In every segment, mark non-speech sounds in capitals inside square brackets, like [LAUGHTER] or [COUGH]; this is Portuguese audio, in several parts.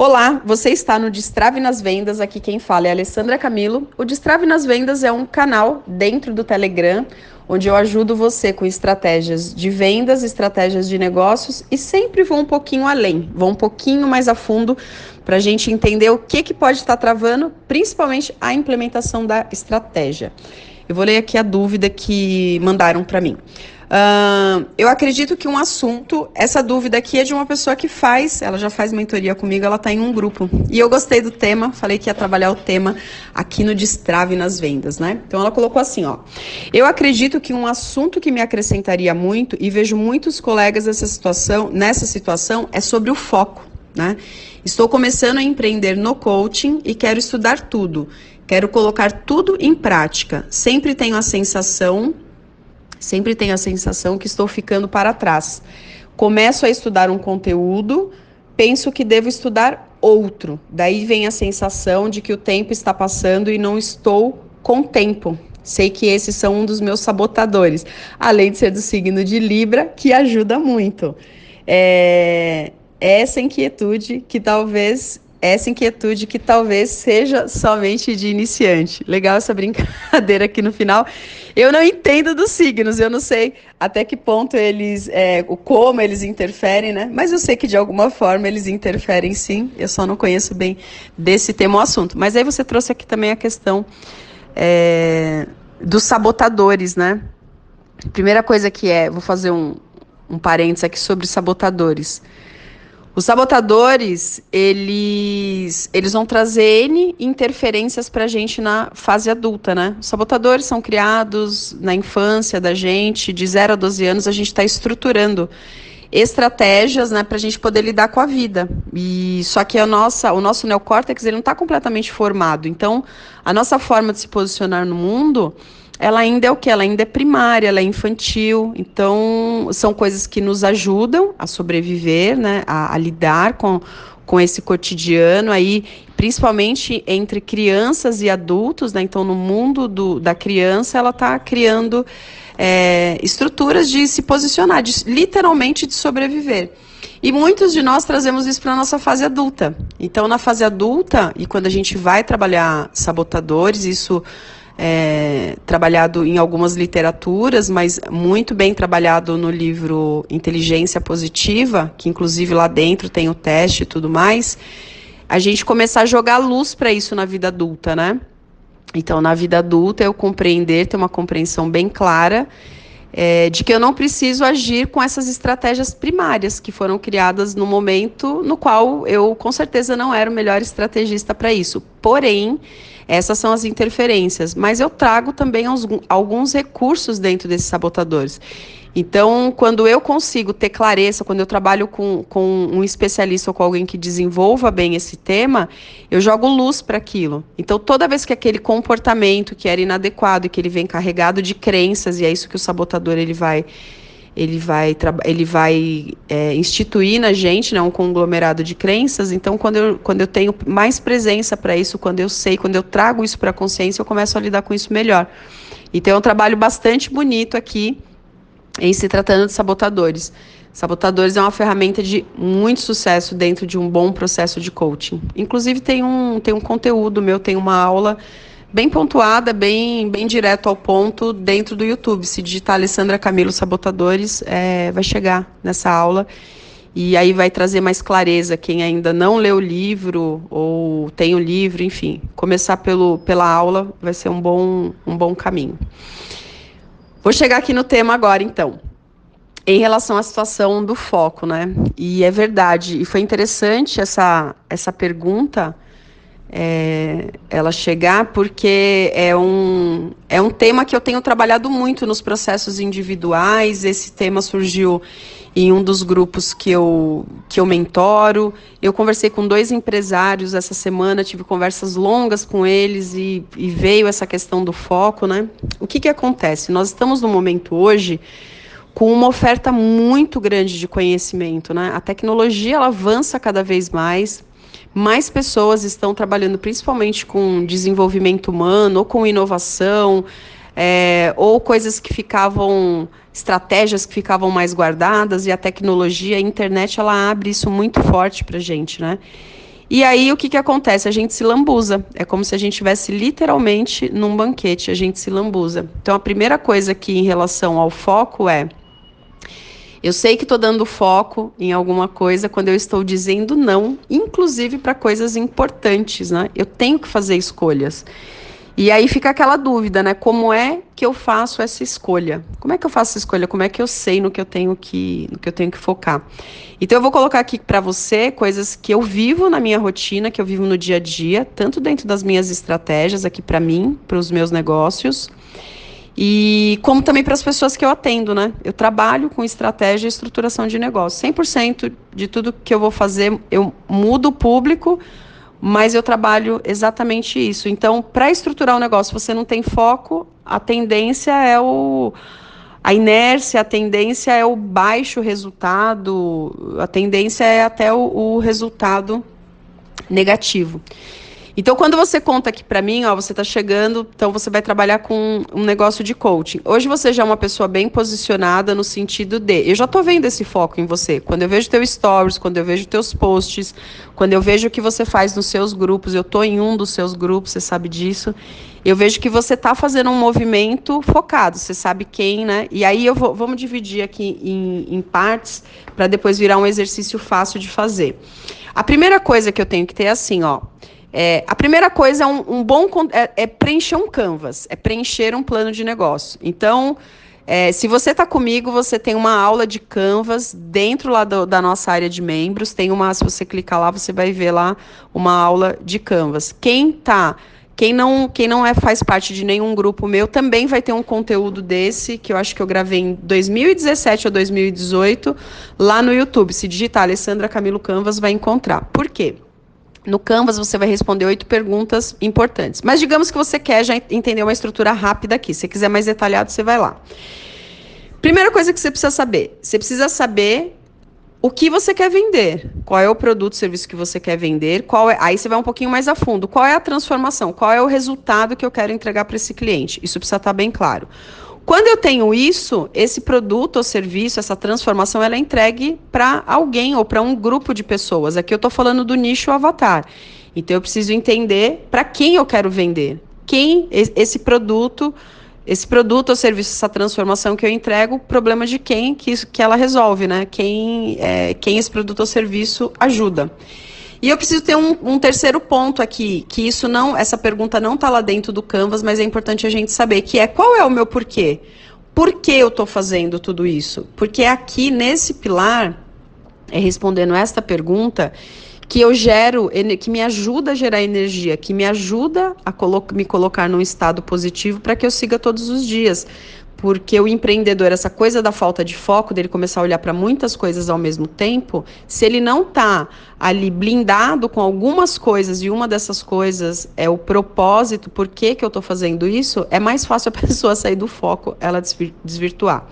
Olá, você está no Destrave nas Vendas. Aqui quem fala é Alessandra Camilo. O Destrave nas Vendas é um canal dentro do Telegram onde eu ajudo você com estratégias de vendas, estratégias de negócios e sempre vou um pouquinho além, vou um pouquinho mais a fundo para a gente entender o que, que pode estar travando, principalmente a implementação da estratégia. Eu vou ler aqui a dúvida que mandaram para mim. Uh, eu acredito que um assunto, essa dúvida aqui é de uma pessoa que faz, ela já faz mentoria comigo, ela está em um grupo. E eu gostei do tema, falei que ia trabalhar o tema aqui no Destrave nas Vendas, né? Então ela colocou assim, ó. Eu acredito que um assunto que me acrescentaria muito, e vejo muitos colegas nessa situação, nessa situação, é sobre o foco, né? Estou começando a empreender no coaching e quero estudar tudo. Quero colocar tudo em prática. Sempre tenho a sensação Sempre tenho a sensação que estou ficando para trás. Começo a estudar um conteúdo, penso que devo estudar outro. Daí vem a sensação de que o tempo está passando e não estou com tempo. Sei que esses são um dos meus sabotadores, além de ser do signo de Libra, que ajuda muito. É essa inquietude que talvez essa inquietude que talvez seja somente de iniciante. Legal essa brincadeira aqui no final. Eu não entendo dos signos, eu não sei até que ponto eles, é, como eles interferem, né? Mas eu sei que de alguma forma eles interferem sim. Eu só não conheço bem desse tema o assunto. Mas aí você trouxe aqui também a questão é, dos sabotadores, né? Primeira coisa que é, vou fazer um, um parênteses aqui sobre sabotadores. Os sabotadores, eles, eles vão trazer N interferências para a gente na fase adulta, né? Os sabotadores são criados na infância da gente, de 0 a 12 anos, a gente está estruturando estratégias né, para a gente poder lidar com a vida. E só que a nossa, o nosso neocórtex ele não está completamente formado. Então, a nossa forma de se posicionar no mundo ela ainda é o que? Ela ainda é primária, ela é infantil. Então, são coisas que nos ajudam a sobreviver, né? A, a, lidar com, com esse cotidiano aí, principalmente entre crianças e adultos, né? Então, no mundo do, da criança, ela está criando é, estruturas de se posicionar, de, literalmente de sobreviver. E muitos de nós trazemos isso para a nossa fase adulta. Então, na fase adulta, e quando a gente vai trabalhar sabotadores, isso é, trabalhado em algumas literaturas, mas muito bem trabalhado no livro Inteligência Positiva, que inclusive lá dentro tem o teste e tudo mais, a gente começar a jogar luz para isso na vida adulta, né? Então, na vida adulta, eu compreender, ter uma compreensão bem clara é, de que eu não preciso agir com essas estratégias primárias que foram criadas no momento no qual eu, com certeza, não era o melhor estrategista para isso. Porém, essas são as interferências, mas eu trago também alguns recursos dentro desses sabotadores. Então, quando eu consigo ter clareza, quando eu trabalho com, com um especialista ou com alguém que desenvolva bem esse tema, eu jogo luz para aquilo. Então, toda vez que aquele comportamento que era inadequado e que ele vem carregado de crenças, e é isso que o sabotador ele vai ele vai, ele vai é, instituir na gente né, um conglomerado de crenças. Então, quando eu, quando eu tenho mais presença para isso, quando eu sei, quando eu trago isso para a consciência, eu começo a lidar com isso melhor. Então, é um trabalho bastante bonito aqui em se tratando de sabotadores. Sabotadores é uma ferramenta de muito sucesso dentro de um bom processo de coaching. Inclusive, tem um, tem um conteúdo meu, tem uma aula bem pontuada, bem, bem direto ao ponto dentro do YouTube. Se digitar Alessandra Camilo Sabotadores, é, vai chegar nessa aula. E aí vai trazer mais clareza quem ainda não leu o livro ou tem o livro, enfim. Começar pelo, pela aula vai ser um bom, um bom caminho. Vou chegar aqui no tema agora, então. Em relação à situação do foco, né? E é verdade, e foi interessante essa, essa pergunta, é, ela chegar, porque é um, é um tema que eu tenho trabalhado muito nos processos individuais. Esse tema surgiu em um dos grupos que eu, que eu mentoro. Eu conversei com dois empresários essa semana, tive conversas longas com eles e, e veio essa questão do foco, né? O que, que acontece? Nós estamos no momento hoje com uma oferta muito grande de conhecimento, né? A tecnologia ela avança cada vez mais, mais pessoas estão trabalhando principalmente com desenvolvimento humano ou com inovação, é, ou coisas que ficavam, estratégias que ficavam mais guardadas, e a tecnologia, a internet, ela abre isso muito forte para gente, né? E aí o que, que acontece? A gente se lambuza. É como se a gente estivesse literalmente num banquete, a gente se lambuza. Então a primeira coisa aqui em relação ao foco é eu sei que estou dando foco em alguma coisa quando eu estou dizendo não, inclusive para coisas importantes, né? Eu tenho que fazer escolhas. E aí fica aquela dúvida, né? Como é que eu faço essa escolha? Como é que eu faço essa escolha? Como é que eu sei no que eu tenho que, no que eu tenho que focar? Então eu vou colocar aqui para você coisas que eu vivo na minha rotina, que eu vivo no dia a dia, tanto dentro das minhas estratégias aqui para mim, para os meus negócios, e como também para as pessoas que eu atendo, né? Eu trabalho com estratégia e estruturação de negócio. 100% de tudo que eu vou fazer, eu mudo o público mas eu trabalho exatamente isso. Então, para estruturar o negócio, você não tem foco, a tendência é o a inércia, a tendência é o baixo resultado, a tendência é até o, o resultado negativo. Então, quando você conta aqui para mim, ó, você está chegando, então você vai trabalhar com um negócio de coaching. Hoje você já é uma pessoa bem posicionada no sentido de, eu já estou vendo esse foco em você. Quando eu vejo teus stories, quando eu vejo teus posts, quando eu vejo o que você faz nos seus grupos, eu estou em um dos seus grupos, você sabe disso. Eu vejo que você está fazendo um movimento focado, você sabe quem, né? E aí eu vou, vamos dividir aqui em, em partes para depois virar um exercício fácil de fazer. A primeira coisa que eu tenho que ter é assim, ó. É, a primeira coisa é um, um bom é, é, preencher um canvas, é preencher um plano de negócio. Então, é, se você está comigo, você tem uma aula de canvas dentro lá do, da nossa área de membros. Tem uma, se você clicar lá, você vai ver lá uma aula de canvas. Quem tá quem não, quem não é, faz parte de nenhum grupo meu também vai ter um conteúdo desse, que eu acho que eu gravei em 2017 ou 2018, lá no YouTube. Se digitar Alessandra Camilo Canvas, vai encontrar. Por quê? No Canvas você vai responder oito perguntas importantes. Mas digamos que você quer já entender uma estrutura rápida aqui. Se quiser mais detalhado, você vai lá. Primeira coisa que você precisa saber: você precisa saber o que você quer vender, qual é o produto, serviço que você quer vender, qual é, aí você vai um pouquinho mais a fundo, qual é a transformação, qual é o resultado que eu quero entregar para esse cliente. Isso precisa estar bem claro. Quando eu tenho isso, esse produto ou serviço, essa transformação, ela é entregue para alguém ou para um grupo de pessoas. Aqui eu estou falando do nicho avatar. Então eu preciso entender para quem eu quero vender. Quem esse produto, esse produto ou serviço, essa transformação que eu entrego, problema de quem que, isso, que ela resolve, né? Quem, é, quem esse produto ou serviço ajuda. E eu preciso ter um, um, terceiro ponto aqui, que isso não, essa pergunta não está lá dentro do Canvas, mas é importante a gente saber, que é qual é o meu porquê? Por que eu estou fazendo tudo isso? Porque aqui nesse pilar, é respondendo esta pergunta, que eu gero, que me ajuda a gerar energia, que me ajuda a colo me colocar num estado positivo para que eu siga todos os dias porque o empreendedor, essa coisa da falta de foco, dele começar a olhar para muitas coisas ao mesmo tempo, se ele não está ali blindado com algumas coisas e uma dessas coisas é o propósito, por que, que eu estou fazendo isso, é mais fácil a [LAUGHS] pessoa sair do foco, ela desvirtuar.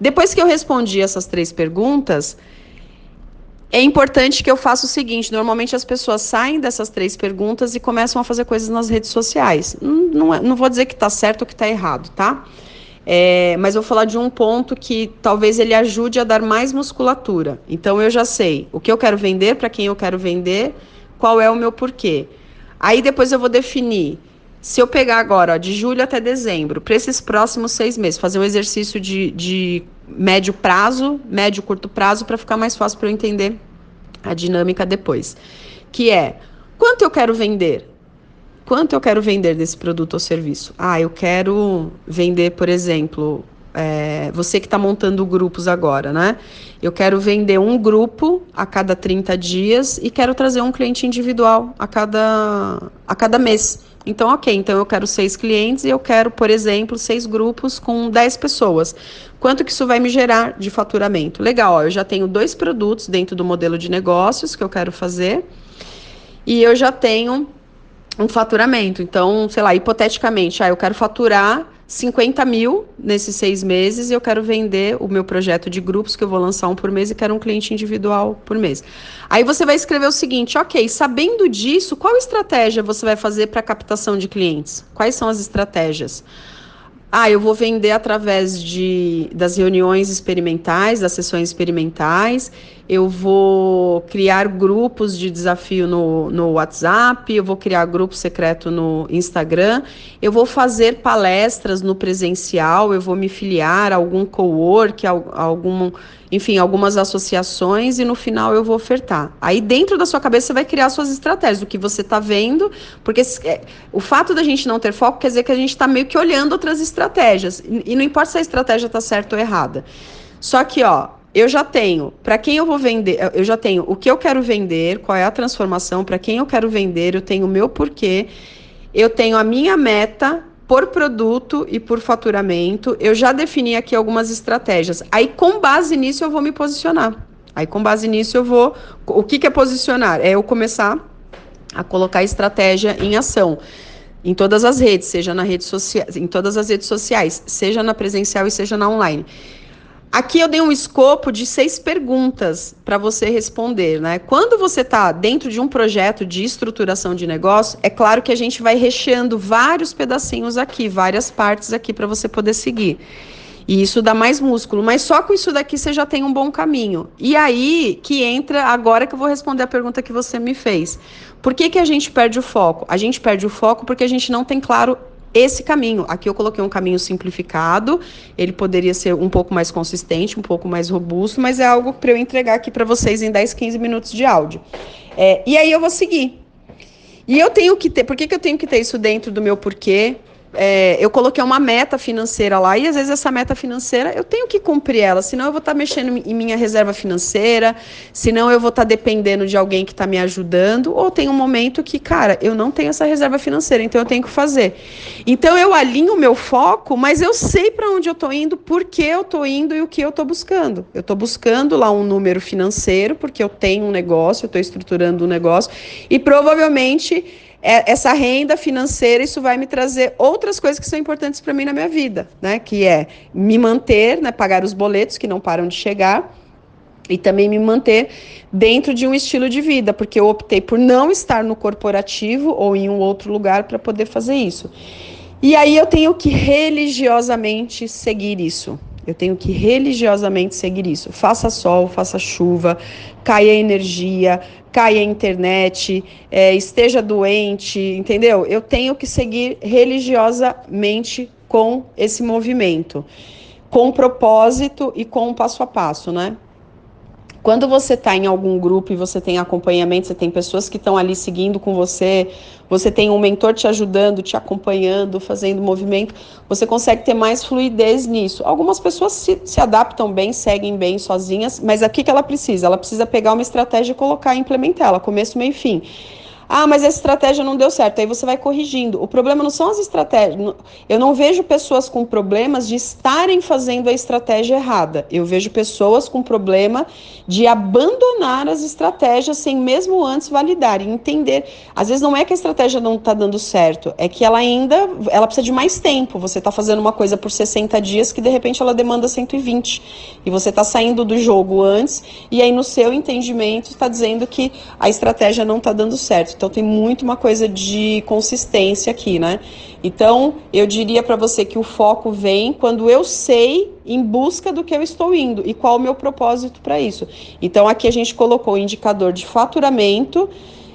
Depois que eu respondi essas três perguntas, é importante que eu faça o seguinte: normalmente as pessoas saem dessas três perguntas e começam a fazer coisas nas redes sociais. Não, não, é, não vou dizer que está certo ou que está errado, tá? É, mas vou falar de um ponto que talvez ele ajude a dar mais musculatura. Então eu já sei o que eu quero vender, para quem eu quero vender, qual é o meu porquê. Aí depois eu vou definir. Se eu pegar agora, ó, de julho até dezembro, para esses próximos seis meses, fazer um exercício de, de médio prazo, médio curto prazo, para ficar mais fácil para eu entender a dinâmica depois. Que é quanto eu quero vender? Quanto eu quero vender desse produto ou serviço? Ah, eu quero vender, por exemplo, é, você que está montando grupos agora, né? Eu quero vender um grupo a cada 30 dias e quero trazer um cliente individual a cada, a cada mês. Então, ok, então eu quero seis clientes e eu quero, por exemplo, seis grupos com 10 pessoas. Quanto que isso vai me gerar de faturamento? Legal, ó, eu já tenho dois produtos dentro do modelo de negócios que eu quero fazer e eu já tenho um faturamento. Então, sei lá, hipoteticamente, ah, eu quero faturar 50 mil nesses seis meses e eu quero vender o meu projeto de grupos que eu vou lançar um por mês e quero um cliente individual por mês. Aí você vai escrever o seguinte, ok, sabendo disso, qual estratégia você vai fazer para captação de clientes? Quais são as estratégias? Ah, eu vou vender através de, das reuniões experimentais, das sessões experimentais, eu vou criar grupos de desafio no, no WhatsApp, eu vou criar grupo secreto no Instagram, eu vou fazer palestras no presencial, eu vou me filiar a algum co-work, algum enfim, algumas associações e no final eu vou ofertar. Aí dentro da sua cabeça você vai criar suas estratégias, o que você está vendo, porque é, o fato da gente não ter foco quer dizer que a gente está meio que olhando outras estratégias. E, não importa se a estratégia está certa ou errada. Só que, ó, eu já tenho para quem eu vou vender, eu já tenho o que eu quero vender, qual é a transformação, para quem eu quero vender, eu tenho o meu porquê, eu tenho a minha meta por produto e por faturamento. Eu já defini aqui algumas estratégias. Aí, com base nisso, eu vou me posicionar. Aí, com base nisso, eu vou. O que, que é posicionar? É eu começar a colocar a estratégia em ação. Em todas as redes, seja na rede social, em todas as redes sociais, seja na presencial e seja na online. Aqui eu dei um escopo de seis perguntas para você responder, né? Quando você está dentro de um projeto de estruturação de negócio, é claro que a gente vai recheando vários pedacinhos aqui, várias partes aqui para você poder seguir. E isso dá mais músculo, mas só com isso daqui você já tem um bom caminho. E aí que entra agora que eu vou responder a pergunta que você me fez. Por que, que a gente perde o foco? A gente perde o foco porque a gente não tem claro esse caminho. Aqui eu coloquei um caminho simplificado, ele poderia ser um pouco mais consistente, um pouco mais robusto, mas é algo para eu entregar aqui para vocês em 10, 15 minutos de áudio. É, e aí eu vou seguir. E eu tenho que ter, por que, que eu tenho que ter isso dentro do meu porquê? É, eu coloquei uma meta financeira lá e às vezes essa meta financeira eu tenho que cumprir ela, senão eu vou estar tá mexendo em minha reserva financeira, senão eu vou estar tá dependendo de alguém que está me ajudando, ou tem um momento que, cara, eu não tenho essa reserva financeira, então eu tenho que fazer. Então eu alinho o meu foco, mas eu sei para onde eu estou indo, por que eu estou indo e o que eu estou buscando. Eu estou buscando lá um número financeiro, porque eu tenho um negócio, eu estou estruturando um negócio, e provavelmente essa renda financeira, isso vai me trazer outras coisas que são importantes para mim na minha vida, né? Que é me manter, né? Pagar os boletos que não param de chegar e também me manter dentro de um estilo de vida, porque eu optei por não estar no corporativo ou em um outro lugar para poder fazer isso. E aí eu tenho que religiosamente seguir isso. Eu tenho que religiosamente seguir isso. Faça sol, faça chuva, caia energia, caia internet, é, esteja doente, entendeu? Eu tenho que seguir religiosamente com esse movimento, com propósito e com passo a passo, né? Quando você está em algum grupo e você tem acompanhamento, você tem pessoas que estão ali seguindo com você, você tem um mentor te ajudando, te acompanhando, fazendo movimento, você consegue ter mais fluidez nisso. Algumas pessoas se, se adaptam bem, seguem bem sozinhas, mas o que ela precisa? Ela precisa pegar uma estratégia e colocar e implementar ela, começo, meio e fim. Ah, mas essa estratégia não deu certo. Aí você vai corrigindo. O problema não são as estratégias. Eu não vejo pessoas com problemas de estarem fazendo a estratégia errada. Eu vejo pessoas com problema de abandonar as estratégias sem mesmo antes validar e entender. Às vezes não é que a estratégia não está dando certo, é que ela ainda ela precisa de mais tempo. Você está fazendo uma coisa por 60 dias que de repente ela demanda 120. E você está saindo do jogo antes, e aí no seu entendimento está dizendo que a estratégia não está dando certo. Então tem muito uma coisa de consistência aqui, né? Então eu diria para você que o foco vem quando eu sei em busca do que eu estou indo e qual o meu propósito para isso. Então aqui a gente colocou o indicador de faturamento.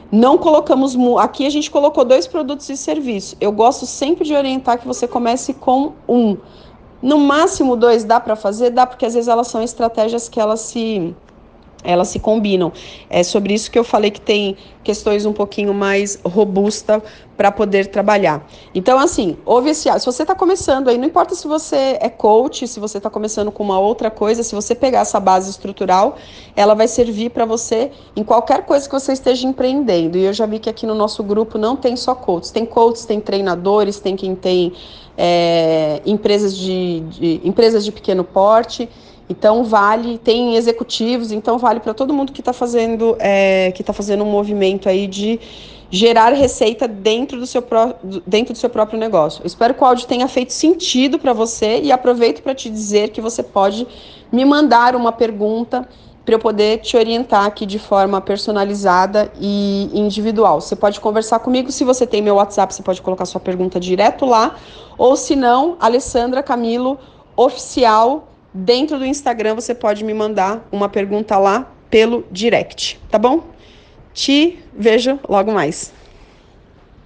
Não colocamos. Aqui a gente colocou dois produtos e serviços. Eu gosto sempre de orientar que você comece com um. No máximo dois dá para fazer? Dá, porque às vezes elas são estratégias que elas se elas se combinam. É sobre isso que eu falei que tem questões um pouquinho mais robusta para poder trabalhar. Então, assim, houve esse. Se você está começando aí, não importa se você é coach, se você está começando com uma outra coisa, se você pegar essa base estrutural, ela vai servir para você em qualquer coisa que você esteja empreendendo. E eu já vi que aqui no nosso grupo não tem só coaches, tem coaches, tem treinadores, tem quem tem é, empresas de, de empresas de pequeno porte. Então vale, tem executivos, então vale para todo mundo que está fazendo, é, que tá fazendo um movimento aí de gerar receita dentro do seu, dentro do seu próprio negócio. Eu espero que o áudio tenha feito sentido para você e aproveito para te dizer que você pode me mandar uma pergunta para eu poder te orientar aqui de forma personalizada e individual. Você pode conversar comigo, se você tem meu WhatsApp, você pode colocar sua pergunta direto lá, ou se não, Alessandra Camilo oficial dentro do Instagram, você pode me mandar uma pergunta lá pelo direct, tá bom? Te vejo logo mais.